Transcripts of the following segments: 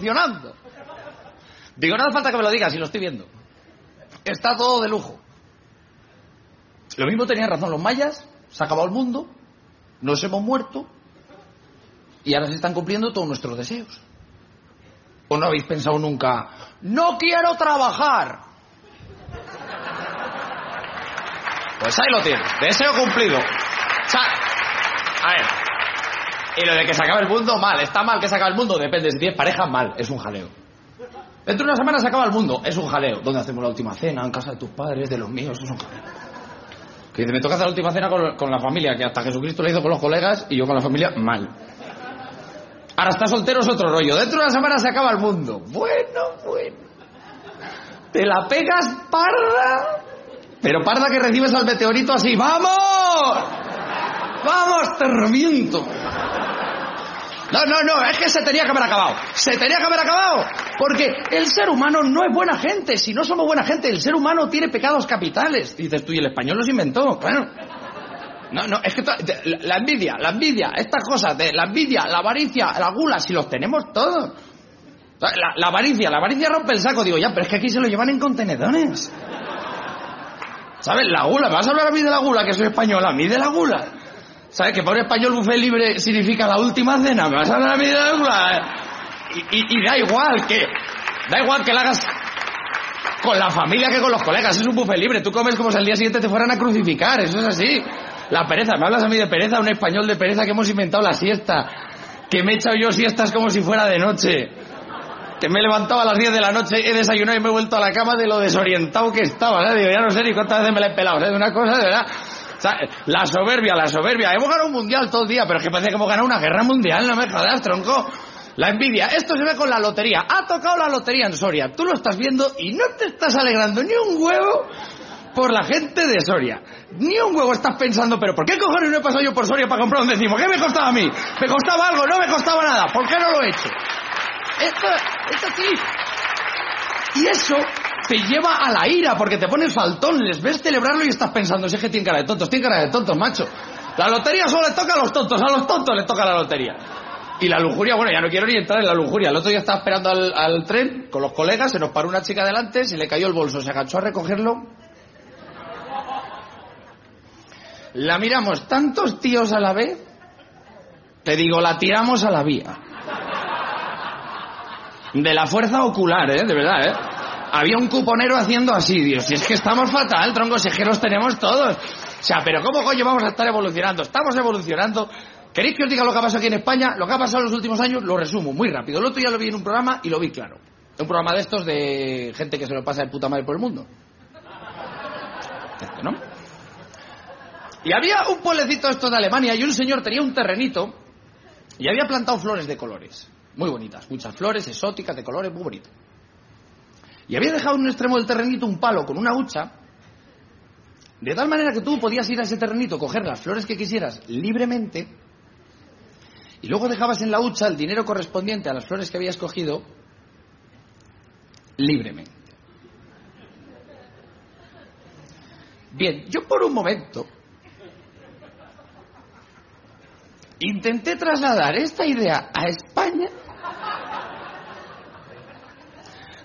Evolucionando. Digo, no hace falta que me lo digas, si lo estoy viendo. Está todo de lujo. Lo mismo tenían razón los mayas, se ha acabado el mundo, nos hemos muerto y ahora se están cumpliendo todos nuestros deseos. ¿O no habéis pensado nunca, no quiero trabajar? Pues ahí lo tienes, deseo cumplido. A ver, y lo de que se acabe el mundo, mal. Está mal que se acabe el mundo, depende. Si tienes pareja, mal. Es un jaleo. Dentro de una semana se acaba el mundo, es un jaleo. ¿Dónde hacemos la última cena? En casa de tus padres, de los míos, es un jaleo. Que dice, me toca hacer la última cena con, la familia, que hasta Jesucristo la hizo con los colegas y yo con la familia, mal. Ahora está soltero es otro rollo. Dentro de una semana se acaba el mundo. Bueno, bueno. Te la pegas parda. Pero parda que recibes al meteorito así. ¡Vamos! ¡Vamos, te reviento! No, no, no, es que se tenía que haber acabado. Se tenía que haber acabado. Porque el ser humano no es buena gente. Si no somos buena gente, el ser humano tiene pecados capitales. Dices tú, y el español los inventó. Bueno. No, no, es que la envidia, la envidia, estas cosas, de la envidia, la avaricia, la gula, si los tenemos todos. La, avaricia, la avaricia rompe el saco. Digo, ya, pero es que aquí se lo llevan en contenedores. ¿Sabes? La gula, ¿me vas a hablar a mí de la gula, que soy español? A mí de la gula. ¿Sabes? Que para español buffet libre significa la última cena. ¿Me vas a de la gula? Y, y- y da igual que... Da igual que la hagas con la familia que con los colegas. Es un buffet libre. Tú comes como si al día siguiente te fueran a crucificar. Eso es así. La pereza. ¿Me hablas a mí de pereza? Un español de pereza que hemos inventado la siesta. Que me he echado yo siestas como si fuera de noche. Que me he levantado a las 10 de la noche, he desayunado y me he vuelto a la cama de lo desorientado que estaba. ¿sabes? Digo, ya no sé ni cuántas veces me la he pelado. ¿sabes? Una cosa, de verdad. La soberbia, la soberbia. Hemos ganado un mundial todo el día, pero es que parece que hemos ganado una guerra mundial. No me jodas, tronco. La envidia. Esto se ve con la lotería. Ha tocado la lotería en Soria. Tú lo estás viendo y no te estás alegrando ni un huevo por la gente de Soria. Ni un huevo estás pensando, pero ¿por qué cojones no he pasado yo por Soria para comprar un décimo? ¿Qué me costaba a mí? ¿Me costaba algo? No me costaba nada. ¿Por qué no lo he hecho? Esto, esto sí. Y eso te lleva a la ira, porque te pones faltón, les ves celebrarlo y estás pensando, si es que tienen cara de tontos, tienen cara de tontos, macho. La lotería solo le toca a los tontos, a los tontos les toca la lotería. Y la lujuria, bueno, ya no quiero ni entrar en la lujuria. El otro día estaba esperando al, al tren con los colegas, se nos paró una chica delante, se le cayó el bolso, se agachó a recogerlo. La miramos tantos tíos a la vez, te digo, la tiramos a la vía. De la fuerza ocular, ¿eh? De verdad, ¿eh? Había un cuponero haciendo así, Dios, si es que estamos fatal, troncos, si es que los tenemos todos. O sea, pero ¿cómo coño vamos a estar evolucionando? Estamos evolucionando. ¿Queréis que os diga lo que ha pasado aquí en España? Lo que ha pasado en los últimos años lo resumo muy rápido. El otro día lo vi en un programa y lo vi claro. Un programa de estos de gente que se lo pasa de puta madre por el mundo. ¿No? Y había un pueblecito esto de Alemania y un señor tenía un terrenito y había plantado flores de colores. Muy bonitas, muchas flores exóticas de colores muy bonitas. Y había dejado en un extremo del terrenito un palo con una hucha, de tal manera que tú podías ir a ese terrenito, coger las flores que quisieras libremente, y luego dejabas en la hucha el dinero correspondiente a las flores que habías cogido libremente. Bien, yo por un momento intenté trasladar esta idea a España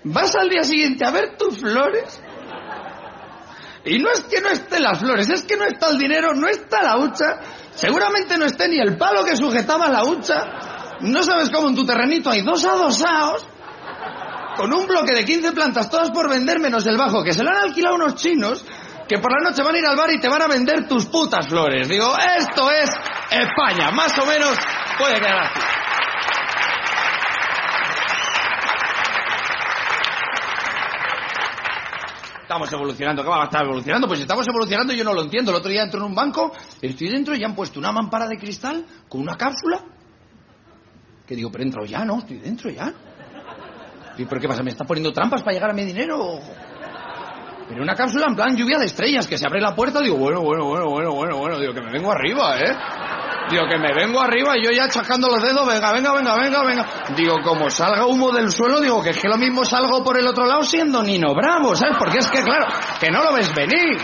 vas al día siguiente a ver tus flores. Y no es que no estén las flores, es que no está el dinero, no está la hucha. Seguramente no esté ni el palo que sujetaba la hucha. No sabes cómo en tu terrenito hay dos adosados con un bloque de 15 plantas, todas por vender menos el bajo, que se lo han alquilado unos chinos que por la noche van a ir al bar y te van a vender tus putas flores. Digo, esto es España, más o menos puede quedar así. Estamos evolucionando, ¿qué va a estar evolucionando? Pues estamos evolucionando yo no lo entiendo. El otro día entro en un banco, estoy dentro y han puesto una mampara de cristal con una cápsula. Que digo, pero entro ya, ¿no? Estoy dentro ya. ¿Y por qué pasa? ¿Me está poniendo trampas para llegar a mi dinero? Pero una cápsula en plan lluvia de estrellas, que se abre la puerta, digo, bueno, bueno, bueno, bueno, bueno, bueno, digo que me vengo arriba, ¿eh? Digo que me vengo arriba y yo ya chacando los dedos, venga, venga, venga, venga, venga. Digo, como salga humo del suelo, digo que es que lo mismo salgo por el otro lado siendo Nino Bravo, ¿sabes? Porque es que, claro, que no lo ves venir.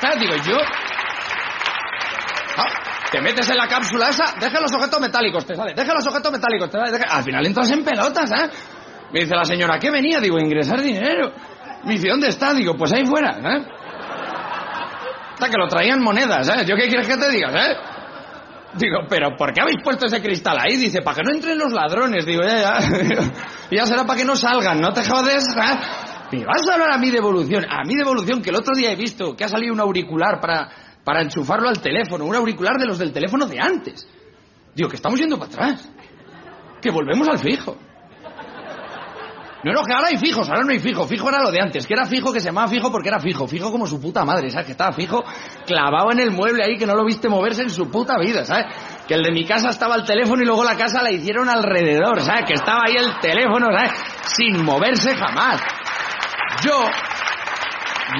¿Sabes? Digo, yo... Ah, te metes en la cápsula esa, deja los objetos metálicos, te sale, deja los objetos metálicos, te sale, deja... Al final entras en pelotas, ¿eh? Me dice la señora, ¿qué venía? Digo, ingresar dinero. Me dice, ¿dónde está? Digo, pues ahí fuera, ¿eh? Hasta que lo traían monedas, ¿eh? ¿Yo qué quieres que te diga, eh? Digo, ¿pero por qué habéis puesto ese cristal ahí? Dice, para que no entren los ladrones. Digo, ya, ya. ya será para que no salgan, no te jodes. Me vas a hablar a mí de evolución. A mí de evolución, que el otro día he visto que ha salido un auricular para, para enchufarlo al teléfono. Un auricular de los del teléfono de antes. Digo, que estamos yendo para atrás. Que volvemos al fijo. No, no, que ahora hay fijos, ahora no hay fijo. Fijo era lo de antes, que era fijo, que se llamaba fijo porque era fijo. Fijo como su puta madre, ¿sabes? Que estaba fijo clavado en el mueble ahí, que no lo viste moverse en su puta vida, ¿sabes? Que el de mi casa estaba el teléfono y luego la casa la hicieron alrededor, ¿sabes? Que estaba ahí el teléfono, ¿sabes? Sin moverse jamás. Yo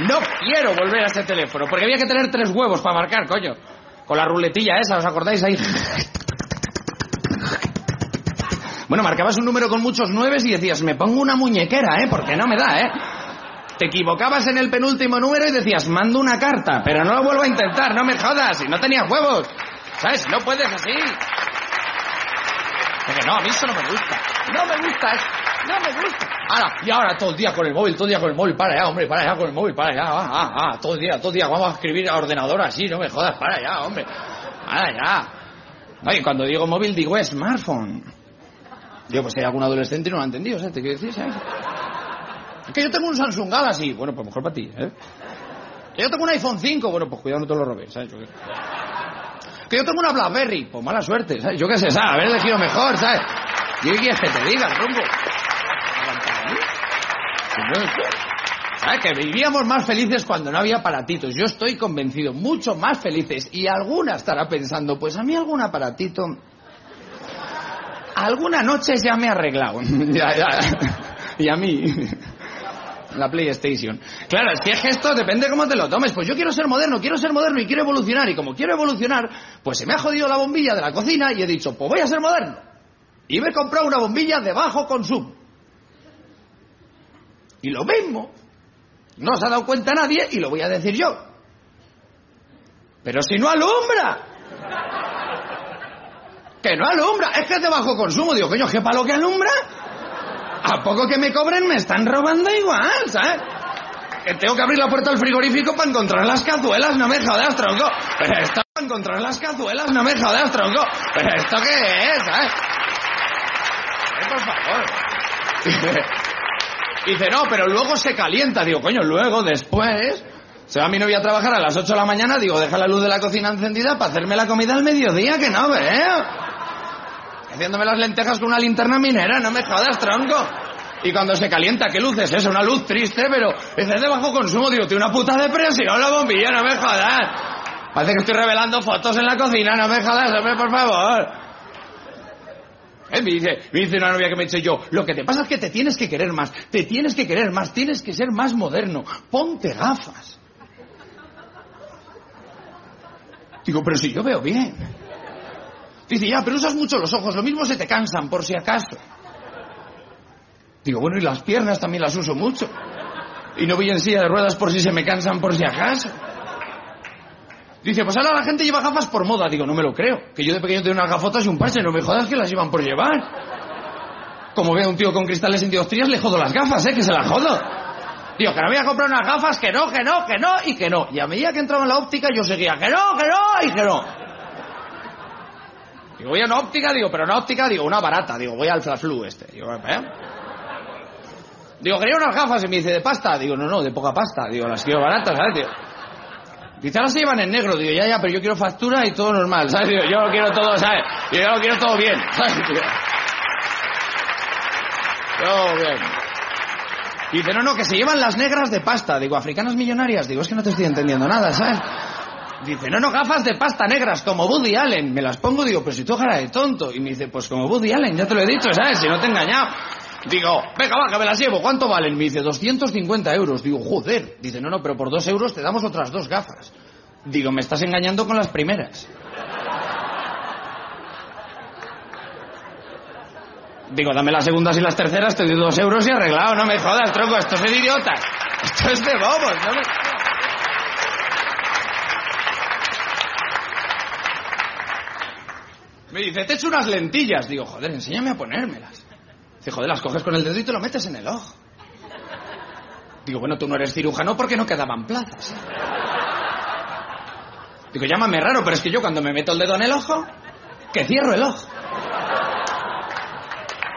no quiero volver a ese teléfono, porque había que tener tres huevos para marcar, coño. Con la ruletilla esa, ¿os acordáis ahí? Bueno, marcabas un número con muchos nueves y decías, me pongo una muñequera, ¿eh? Porque no me da, ¿eh? Te equivocabas en el penúltimo número y decías, mando una carta, pero no lo vuelvo a intentar, no me jodas, y no tenías huevos. ¿Sabes? No puedes así. Porque no, a mí eso no me gusta. No me gusta, ¿eh? no me gusta. Ahora, y ahora todo el día con el móvil, todo el día con el móvil, para allá, hombre, para allá con el móvil, para allá, ah, ah, ah, todo el día, todo el día, vamos a escribir a ordenador así, no me jodas, para allá, hombre, para allá. Oye, cuando digo móvil digo smartphone. Yo, pues hay algún adolescente y no lo ha entendido, ¿sabes? ¿Te quiero decir, sabes? Es que yo tengo un Samsung Galaxy. Bueno, pues mejor para ti, ¿eh? Que yo tengo un iPhone 5. Bueno, pues cuidado, no te lo robes, ¿sabes? Yo que yo tengo una BlackBerry. Pues mala suerte, ¿sabes? Yo qué sé, ¿sabes? Haber elegido mejor, ¿sabes? ¿Y qué quieres que te diga, rumbo? ¿Sabes? Que vivíamos más felices cuando no había aparatitos. Yo estoy convencido, mucho más felices. Y alguna estará pensando, pues a mí algún aparatito alguna noche ya me he arreglado. ya, ya. Y a mí. La PlayStation. Claro, es que esto depende cómo te lo tomes. Pues yo quiero ser moderno, quiero ser moderno y quiero evolucionar. Y como quiero evolucionar, pues se me ha jodido la bombilla de la cocina y he dicho, pues voy a ser moderno. Y me he comprado una bombilla de bajo consumo. Y lo mismo. No se ha dado cuenta nadie y lo voy a decir yo. Pero si no alumbra. Que no alumbra, es que es de bajo consumo. Digo, coño, ¿qué palo que alumbra? ¿A poco que me cobren me están robando igual, ¿sabes? Que tengo que abrir la puerta del frigorífico para encontrar las cazuelas, no me jodas, tronco. Pero esto para encontrar las cazuelas, no me jodas, tronco. Pero esto qué es, ¿sabes? Eh, por favor. Dice, no, pero luego se calienta. Digo, coño, luego, después... Se va mi novia a trabajar a las 8 de la mañana, digo, deja la luz de la cocina encendida para hacerme la comida al mediodía, que no veo. Haciéndome las lentejas con una linterna minera, no me jodas, tronco. Y cuando se calienta, ¿qué luz es esa? Una luz triste, pero es de bajo consumo. Digo, tiene una puta depresión la bombilla, no me jodas. Parece que estoy revelando fotos en la cocina, no me jodas, hombre, por favor. Eh, me, dice, me dice una novia que me dice yo, lo que te pasa es que te tienes que querer más, te tienes que querer más, tienes que ser más moderno, ponte gafas. Digo, pero si yo veo bien. Dice, ya, pero usas mucho los ojos, lo mismo se te cansan, por si acaso. Digo, bueno, y las piernas también las uso mucho. Y no voy en silla de ruedas por si se me cansan, por si acaso. Dice, pues ahora la gente lleva gafas por moda. Digo, no me lo creo. Que yo de pequeño tenía unas gafotas y un parche, no me jodas que las llevan por llevar. como veo a un tío con cristales en le jodo las gafas, ¿eh? Que se las jodo. Digo, que no voy a comprar unas gafas, que no, que no, que no y que no. Y a medida que entraba en la óptica, yo seguía, que no, que no y que no. Digo, voy a una óptica, digo, pero una óptica, digo, una barata. Digo, voy al Flaflu este. Digo, ¿eh? Digo, quería unas gafas y me dice, ¿de pasta? Digo, no, no, de poca pasta. Digo, las quiero baratas, ¿sabes, tío? Dice, ahora se llevan en negro. Digo, ya, ya, pero yo quiero factura y todo normal, ¿sabes? Digo, yo lo quiero todo, ¿sabes? Digo, yo lo quiero todo bien, ¿sabes? Digo, yo, bien. Dice, no, no, que se llevan las negras de pasta. Digo, africanas millonarias. Digo, es que no te estoy entendiendo nada, ¿sabes? Dice, no, no, gafas de pasta negras, como Woody Allen. Me las pongo, digo, pues si tú cara de tonto. Y me dice, pues como Woody Allen, ya te lo he dicho, ¿sabes? Si no te he engañado. Digo, venga, va, que me las llevo. ¿Cuánto valen? Me dice, 250 euros. Digo, joder. Dice, no, no, pero por dos euros te damos otras dos gafas. Digo, me estás engañando con las primeras. Digo, dame las segundas y las terceras, te doy dos euros y arreglado. No me jodas, tronco, esto es de idiotas. Esto es de bobos, no me... Me dice, te echo unas lentillas. Digo, joder, enséñame a ponérmelas. Dice, joder, las coges con el dedo y te lo metes en el ojo. Digo, bueno, tú no eres cirujano porque no quedaban plazas. Digo, llámame raro, pero es que yo cuando me meto el dedo en el ojo, que cierro el ojo.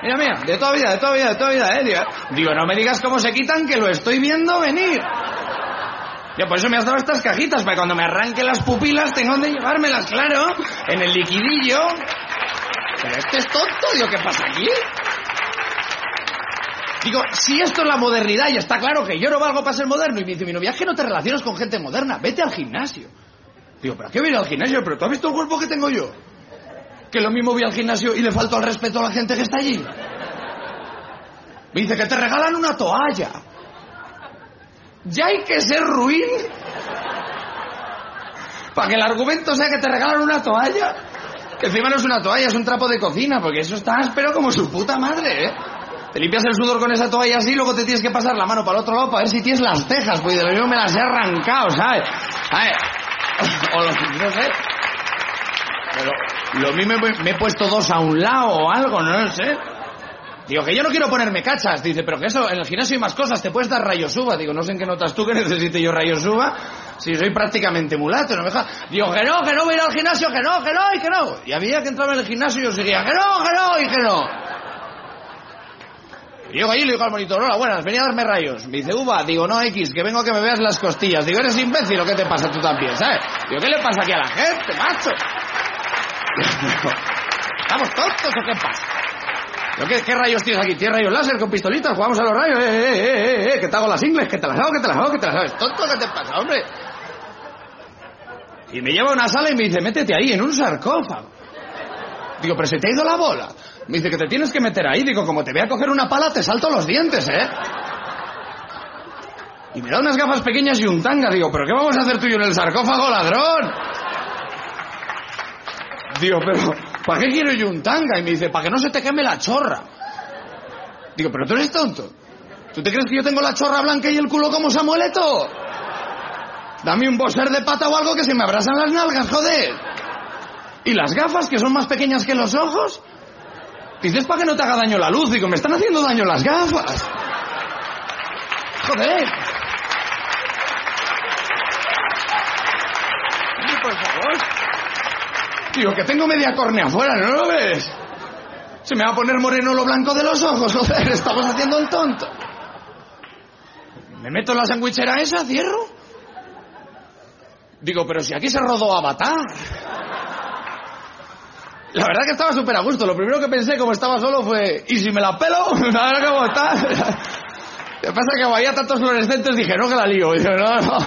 Mira, mira, de toda vida, de toda vida, de toda vida, eh. Digo, digo, no me digas cómo se quitan, que lo estoy viendo venir. Yo por eso me has dado estas cajitas, para cuando me arranque las pupilas tengo de llevármelas, claro, en el liquidillo. Pero este es tonto, digo, ¿qué pasa aquí? Digo, si esto es la modernidad y está claro que yo no valgo para ser moderno, y me dice mi novia, es que no te relacionas con gente moderna, vete al gimnasio. Digo, ¿pero qué voy a ir al gimnasio? ¿Pero tú has visto el cuerpo que tengo yo? Que lo mismo voy al gimnasio y le falto al respeto a la gente que está allí. Me dice que te regalan una toalla. Ya hay que ser ruin para que el argumento sea que te regalan una toalla. Que encima no es una toalla, es un trapo de cocina, porque eso está áspero como su puta madre, ¿eh? Te limpias el sudor con esa toalla así, luego te tienes que pasar la mano para el otro lado para ver si tienes las cejas, pues de lo mismo me las he arrancado, ¿sabes? ¿Sabes? O lo, no sé. Pero lo mismo me, he puesto dos a un lado o algo, no sé. Digo, que yo no quiero ponerme cachas. Dice, pero que eso, en el gimnasio hay más cosas, te puedes dar rayos uva. Digo, no sé en qué notas tú que necesite yo rayos uva, si soy prácticamente mulato, no me deja. Digo, que no, que no voy a ir al gimnasio, que no, que no y que no. Y a medida que entraba en el gimnasio yo seguía, que no, que no y que no. Y llego allí y le digo al monitor, hola, buenas, venía a darme rayos. Me dice, uva, digo, no, X, que vengo a que me veas las costillas. Digo, eres imbécil, ¿o qué te pasa tú también, sabes? Digo, ¿qué le pasa aquí a la gente, macho? ¿Estamos tontos o qué pasa? ¿Pero qué, ¿Qué rayos tienes aquí? ¿Tienes rayos láser con pistolitas? ¿Jugamos a los rayos? Eh, eh, eh, eh, eh, que te hago las ingles, que te las hago, que te las hago, que te las hago. ¿Es tonto qué te pasa, hombre? Y me lleva a una sala y me dice, métete ahí, en un sarcófago. Digo, pero se te ha ido la bola. Me dice que te tienes que meter ahí. Digo, como te voy a coger una pala, te salto los dientes, ¿eh? Y me da unas gafas pequeñas y un tanga. Digo, ¿pero qué vamos a hacer tú y yo en el sarcófago, ladrón? Digo, pero ¿para qué quiero yo un tanga? Y me dice, para que no se te queme la chorra. Digo, pero tú eres tonto. ¿Tú te crees que yo tengo la chorra blanca y el culo como Samueleto? Dame un boser de pata o algo que se me abrasan las nalgas, joder. ¿Y las gafas, que son más pequeñas que los ojos? Dices para que no te haga daño la luz. Digo, me están haciendo daño las gafas. Joder. Por favor. Digo, que tengo media córnea afuera, ¿no lo ves? Se me va a poner moreno lo blanco de los ojos, joder, estamos haciendo el tonto. Me meto en la sandwichera esa, cierro. Digo, pero si aquí se rodó Avatar. La verdad que estaba súper a gusto. Lo primero que pensé, como estaba solo, fue, ¿y si me la pelo? A ver cómo está. Lo que pasa es que había tantos fluorescentes, dije, no, que la lío. No, no.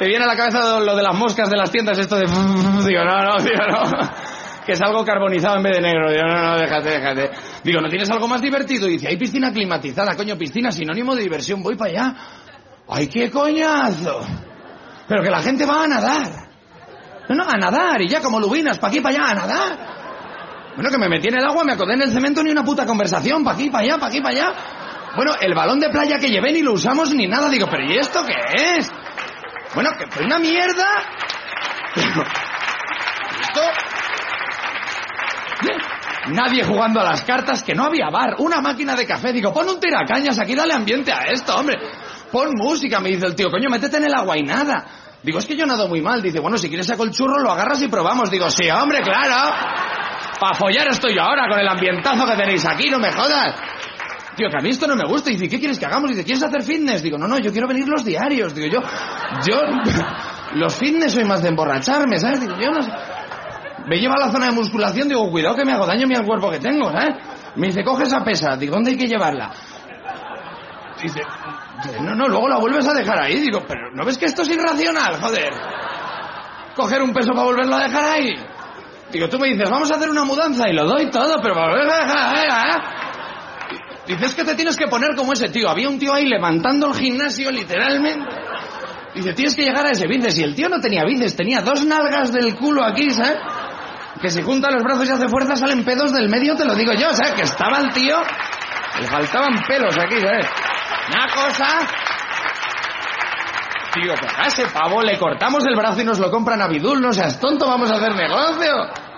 Te viene a la cabeza lo de las moscas de las tiendas, esto de... Digo, no, no, digo, no. Que es algo carbonizado en vez de negro. Digo, no, no, déjate, déjate. Digo, ¿no tienes algo más divertido? Dice, hay piscina climatizada, coño, piscina, sinónimo de diversión, voy para allá. ¡Ay, qué coñazo! Pero que la gente va a nadar. No, no, a nadar, y ya como lubinas, para aquí, para allá, a nadar. Bueno, que me metí en el agua, me acordé en el cemento, ni una puta conversación, para aquí, para allá, para aquí, para allá. Bueno, el balón de playa que llevé ni lo usamos ni nada. Digo, ¿pero y esto qué es? Bueno, que fue una mierda. Pero, esto... nadie jugando a las cartas, que no había bar, una máquina de café. Digo, pon un tiracañas aquí, dale ambiente a esto, hombre. Pon música, me dice el tío, coño, métete en el agua y nada. Digo, es que yo nado muy mal. Dice, bueno, si quieres saco el churro, lo agarras y probamos. Digo, sí, hombre, claro. Pa' follar estoy yo ahora con el ambientazo que tenéis aquí, no me jodas. Tío, que a mí esto no me gusta. Dice, ¿qué quieres que hagamos? Dice, ¿quieres hacer fitness? Digo, no, no, yo quiero venir los diarios. Digo, yo, yo, los fitness soy más de emborracharme, ¿sabes? Digo, yo no sé. Me lleva a la zona de musculación, digo, cuidado que me hago daño a al cuerpo que tengo, ¿sabes? Me dice, coge esa pesa. Digo, ¿dónde hay que llevarla? Dice, no, no, luego la vuelves a dejar ahí. Digo, pero ¿no ves que esto es irracional, joder? Coger un peso para volverlo a dejar ahí. Digo, tú me dices, vamos a hacer una mudanza y lo doy todo, pero para volverlo a dejar ahí, ¿eh? Dices que te tienes que poner como ese tío. Había un tío ahí levantando el gimnasio, literalmente. Dice, tienes que llegar a ese bíceps. Y el tío no tenía bíceps, tenía dos nalgas del culo aquí, ¿sabes? Que si junta los brazos y hace fuerza salen pedos del medio, te lo digo yo, ¿sabes? Que estaba el tío, le faltaban pelos aquí, ¿sabes? Una cosa... Tío, pero a ese pavo le cortamos el brazo y nos lo compran a Bidul, no seas tonto, vamos a hacer negocio.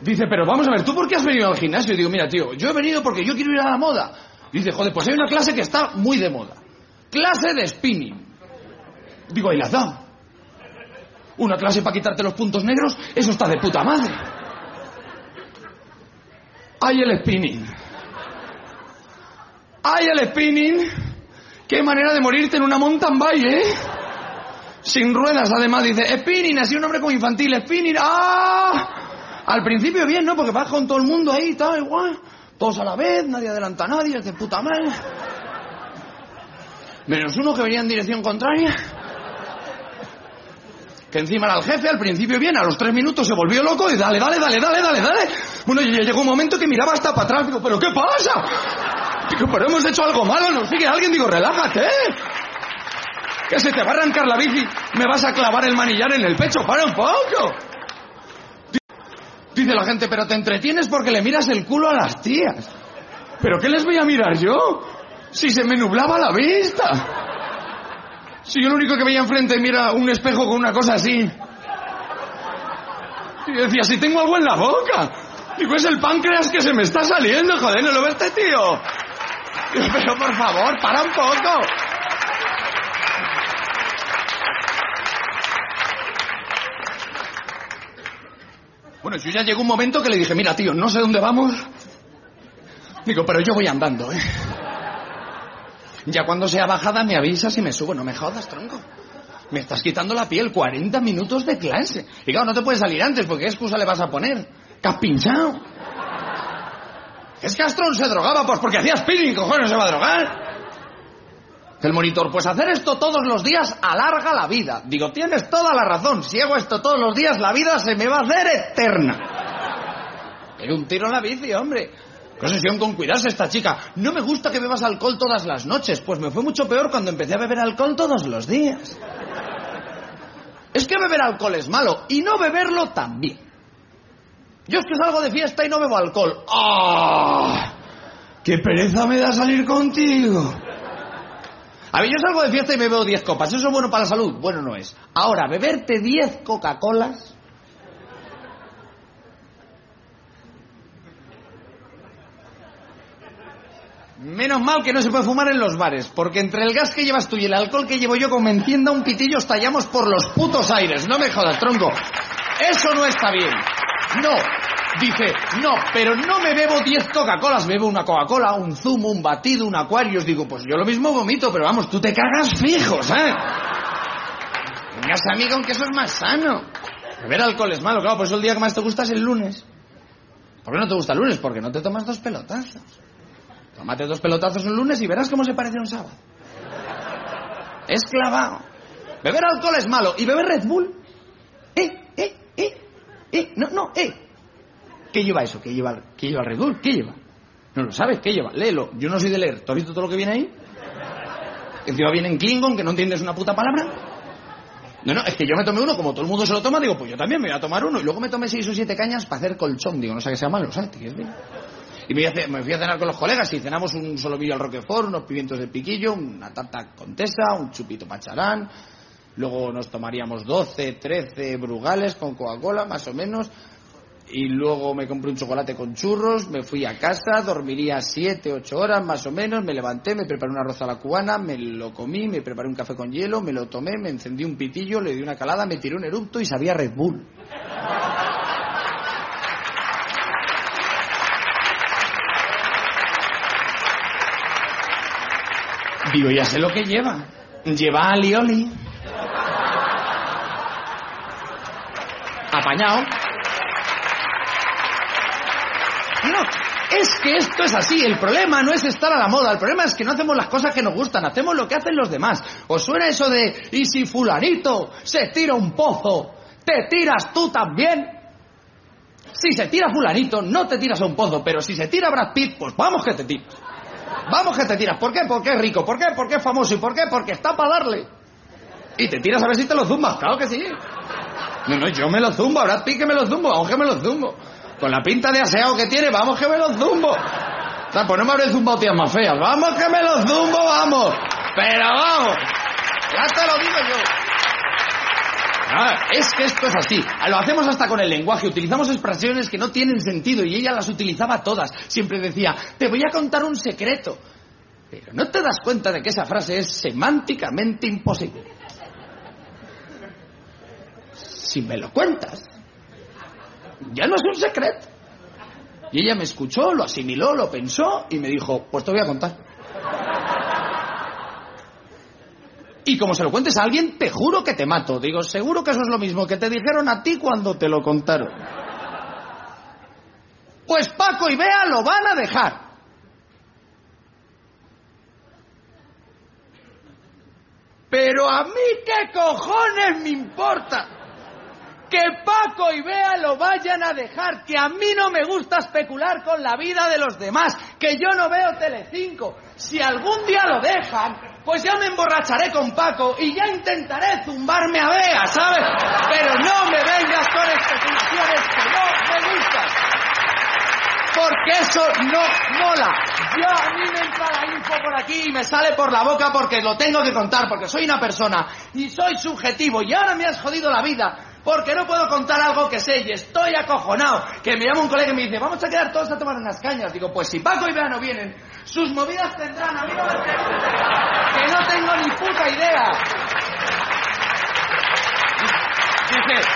Dice, pero vamos a ver, ¿tú por qué has venido al gimnasio? Y digo, mira, tío, yo he venido porque yo quiero ir a la moda. Dice, joder, pues hay una clase que está muy de moda. Clase de spinning. Digo, ahí la da. Una clase para quitarte los puntos negros, eso está de puta madre. Hay el spinning. Hay el spinning. Qué manera de morirte en una mountain bike, ¿eh? Sin ruedas, además, dice, spinning, así un nombre como infantil, spinning, ¡ah! Al principio bien, ¿no? Porque vas con todo el mundo ahí, tal, igual. Todos a la vez, nadie adelanta a nadie, es de puta madre. Menos uno que venía en dirección contraria. Que encima era el jefe, al principio bien, a los tres minutos se volvió loco y dale, dale, dale, dale, dale, dale. Bueno, y llegó un momento que miraba hasta para atrás, digo, ¿pero qué pasa? Digo, pero hemos hecho algo malo, nos sigue alguien, digo, relájate. Que se te va a arrancar la bici, me vas a clavar el manillar en el pecho, para un poco. Dice la gente, pero te entretienes porque le miras el culo a las tías. ¿Pero qué les voy a mirar yo? Si se me nublaba la vista. Si yo lo único que veía enfrente mira un espejo con una cosa así. Y decía, si tengo algo en la boca. Digo, es el páncreas que se me está saliendo, joder, ¿no lo ves tío? Pero por favor, para un poco. Bueno, yo ya llegó un momento que le dije, mira, tío, no sé dónde vamos. Digo, pero yo voy andando, ¿eh? Ya cuando sea bajada me avisas y me subo. No me jodas, tronco. Me estás quitando la piel 40 minutos de clase. Y claro, no te puedes salir antes porque ¿qué excusa le vas a poner? ¿Que has pinchado? Es que Astron se drogaba, pues porque hacía spinning, cojones se va a drogar. El monitor, pues hacer esto todos los días alarga la vida. Digo, tienes toda la razón. Si hago esto todos los días, la vida se me va a hacer eterna. Pero un tiro en la bici, hombre. Concesión con cuidarse esta chica. No me gusta que bebas alcohol todas las noches. Pues me fue mucho peor cuando empecé a beber alcohol todos los días. Es que beber alcohol es malo y no beberlo también. Yo es que salgo de fiesta y no bebo alcohol. ¡Ah! ¡Qué pereza me da salir contigo! A ver, yo salgo de fiesta y me bebo 10 copas. ¿Eso es bueno para la salud? Bueno, no es. Ahora, beberte 10 Coca-Colas... Menos mal que no se puede fumar en los bares, porque entre el gas que llevas tú y el alcohol que llevo yo, como encienda un pitillo, estallamos por los putos aires. No me jodas, tronco. Eso no está bien. No. Dice, no, pero no me bebo 10 Coca-Colas, bebo una Coca-Cola, un zumo, un batido, un Aquarius. Digo, pues yo lo mismo vomito, pero vamos, tú te cagas fijos, ¿eh? Vengas a mí con que eso es más sano. Beber alcohol es malo, claro, por eso el día que más te gusta es el lunes. ¿Por qué no te gusta el lunes? Porque no te tomas dos pelotazos. Tómate dos pelotazos un lunes y verás cómo se parece un sábado. Es clavado. Beber alcohol es malo. ¿Y beber Red Bull? ¿Eh? ¿Eh? ¿Eh? ¿Eh? No, no, ¿eh? ¿Qué lleva eso? ¿Qué lleva, ¿Qué lleva Bull? ¿Qué lleva? No lo sabes, ¿qué lleva? Léelo. Yo no soy de leer. ¿Tú has visto todo lo que viene ahí? Encima viene en Klingon, que no entiendes una puta palabra. No, no, es que yo me tomé uno, como todo el mundo se lo toma, digo, pues yo también me voy a tomar uno. Y luego me tomé seis o siete cañas para hacer colchón. Digo, no sé que sea malo, ¿sabes? Y me, me fui a cenar con los colegas y cenamos un solomillo al roquefort, unos pimientos de piquillo, una tarta contesa, un chupito pacharán. Luego nos tomaríamos 12, 13 brugales con Coca-Cola, más o menos. Y luego me compré un chocolate con churros, me fui a casa, dormiría siete, ocho horas más o menos, me levanté, me preparé una arroz a la cubana, me lo comí, me preparé un café con hielo, me lo tomé, me encendí un pitillo, le di una calada, me tiré un erupto y sabía Red Bull. Digo, ya sé lo que lleva. Lleva alioli. Apañado. No, es que esto es así. El problema no es estar a la moda. El problema es que no hacemos las cosas que nos gustan. Hacemos lo que hacen los demás. ¿Os suena eso de, y si fulanito se tira un pozo, te tiras tú también? Si se tira fulanito, no te tiras a un pozo. Pero si se tira Brad Pitt, pues vamos que te tiras. Vamos que te tiras. ¿Por qué? Porque es rico. ¿Por qué? Porque es famoso. ¿Y por qué? Porque está para darle. Y te tiras a ver si te lo zumbas. Claro que sí. No, no, yo me lo zumbo. Ahora que me lo zumbo. Vamos que me lo zumbo. Con la pinta de aseado que tiene, vamos que me lo zumbo. O sea, pues no me habré zumbado tías más feas. Vamos que me lo zumbo, vamos. Pero vamos. Ya te lo digo yo. Ah, es que esto es así. Lo hacemos hasta con el lenguaje. Utilizamos expresiones que no tienen sentido y ella las utilizaba todas. Siempre decía, te voy a contar un secreto. Pero no te das cuenta de que esa frase es semánticamente imposible. Si me lo cuentas, ya no es un secreto. Y ella me escuchó, lo asimiló, lo pensó y me dijo, pues te voy a contar. Y como se lo cuentes a alguien, te juro que te mato. Digo, seguro que eso es lo mismo que te dijeron a ti cuando te lo contaron. Pues Paco y Bea lo van a dejar. Pero a mí qué cojones me importa que Paco y Bea lo vayan a dejar, que a mí no me gusta especular con la vida de los demás, que yo no veo Telecinco. Si algún día lo dejan, pues ya me emborracharé con Paco y ya intentaré zumbarme a Bea, ¿sabes? Pero no me vengas con especulaciones que no me gustan. Porque eso no mola. Yo a mí me entra la info por aquí y me sale por la boca porque lo tengo que contar, porque soy una persona y soy subjetivo y ahora me has jodido la vida porque no puedo contar algo que sé y estoy acojonado. Que me llama un colega y me dice, vamos a quedar todos a tomar unas cañas. Digo, pues si Paco y Bea no vienen, sus movidas tendrán, a mí no Que no tengo ni puta idea. Dice,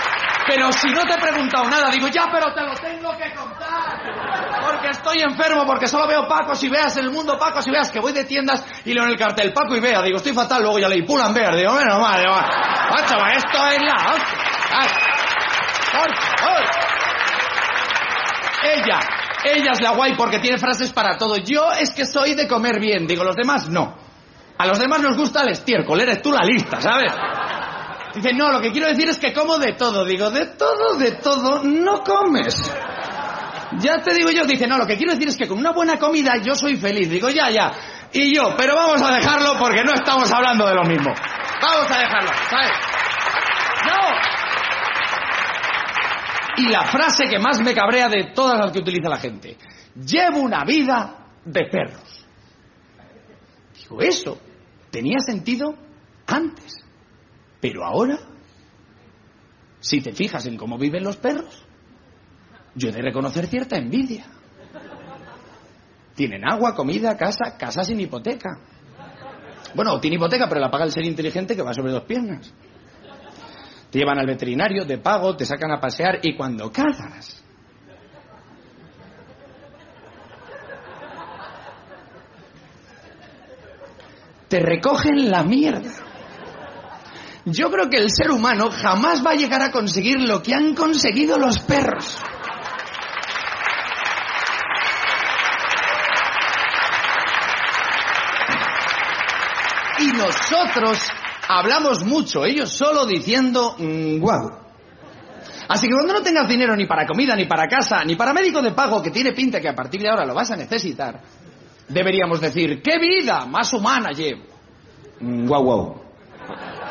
pero si no te he preguntado nada, digo, ya, pero te lo tengo que contar. Porque estoy enfermo, porque solo veo Paco y veas en el mundo Paco y veas que voy de tiendas y leo en el cartel Paco y Bea. Digo, estoy fatal, luego ya leí Pulan Bear. Digo, menos mal, digo, macho, esto es la Ella, ella es la guay porque tiene frases para todo. Yo es que soy de comer bien, digo, los demás no. A los demás nos gusta el estiércol, eres tú la lista, ¿sabes? Dice, no, lo que quiero decir es que como de todo. Digo, de todo, de todo, no comes. Ya te digo yo, dice, no, lo que quiero decir es que con una buena comida yo soy feliz. Digo, ya, ya. Y yo, pero vamos a dejarlo porque no estamos hablando de lo mismo. Vamos a dejarlo, ¿sabes? No. Y la frase que más me cabrea de todas las que utiliza la gente. Llevo una vida de perros. Digo, eso tenía sentido antes. Pero ahora, si te fijas en cómo viven los perros, yo he de reconocer cierta envidia. Tienen agua, comida, casa, casa sin hipoteca. Bueno, tiene hipoteca, pero la paga el ser inteligente que va sobre dos piernas. Te llevan al veterinario de pago, te sacan a pasear y cuando cagas. Te recogen la mierda. Yo creo que el ser humano jamás va a llegar a conseguir lo que han conseguido los perros. Y nosotros hablamos mucho, ellos solo diciendo mm, guau. Así que cuando no tengas dinero ni para comida, ni para casa, ni para médico de pago, que tiene pinta que a partir de ahora lo vas a necesitar, deberíamos decir, ¿qué vida más humana llevo? Mm, guau, guau.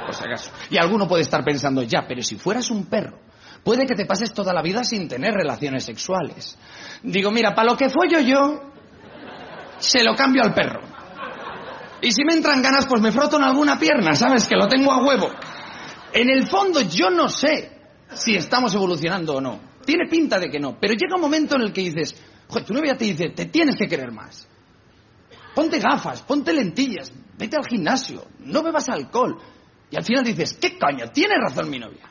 Por si acaso. Y alguno puede estar pensando, ya, pero si fueras un perro, puede que te pases toda la vida sin tener relaciones sexuales. Digo, mira, para lo que follo yo, se lo cambio al perro. Y si me entran ganas, pues me froto en alguna pierna, ¿sabes? Que lo tengo a huevo. En el fondo yo no sé si estamos evolucionando o no. Tiene pinta de que no. Pero llega un momento en el que dices, joder, tu novia te dice, te tienes que querer más. Ponte gafas, ponte lentillas, vete al gimnasio, no bebas alcohol. Y al final dices, ¿qué coño? Tiene razón mi novia.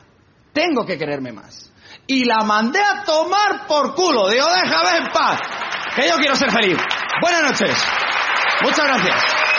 Tengo que quererme más. Y la mandé a tomar por culo. Digo, déjame en paz. Que yo quiero ser feliz. Buenas noches. Muchas gracias.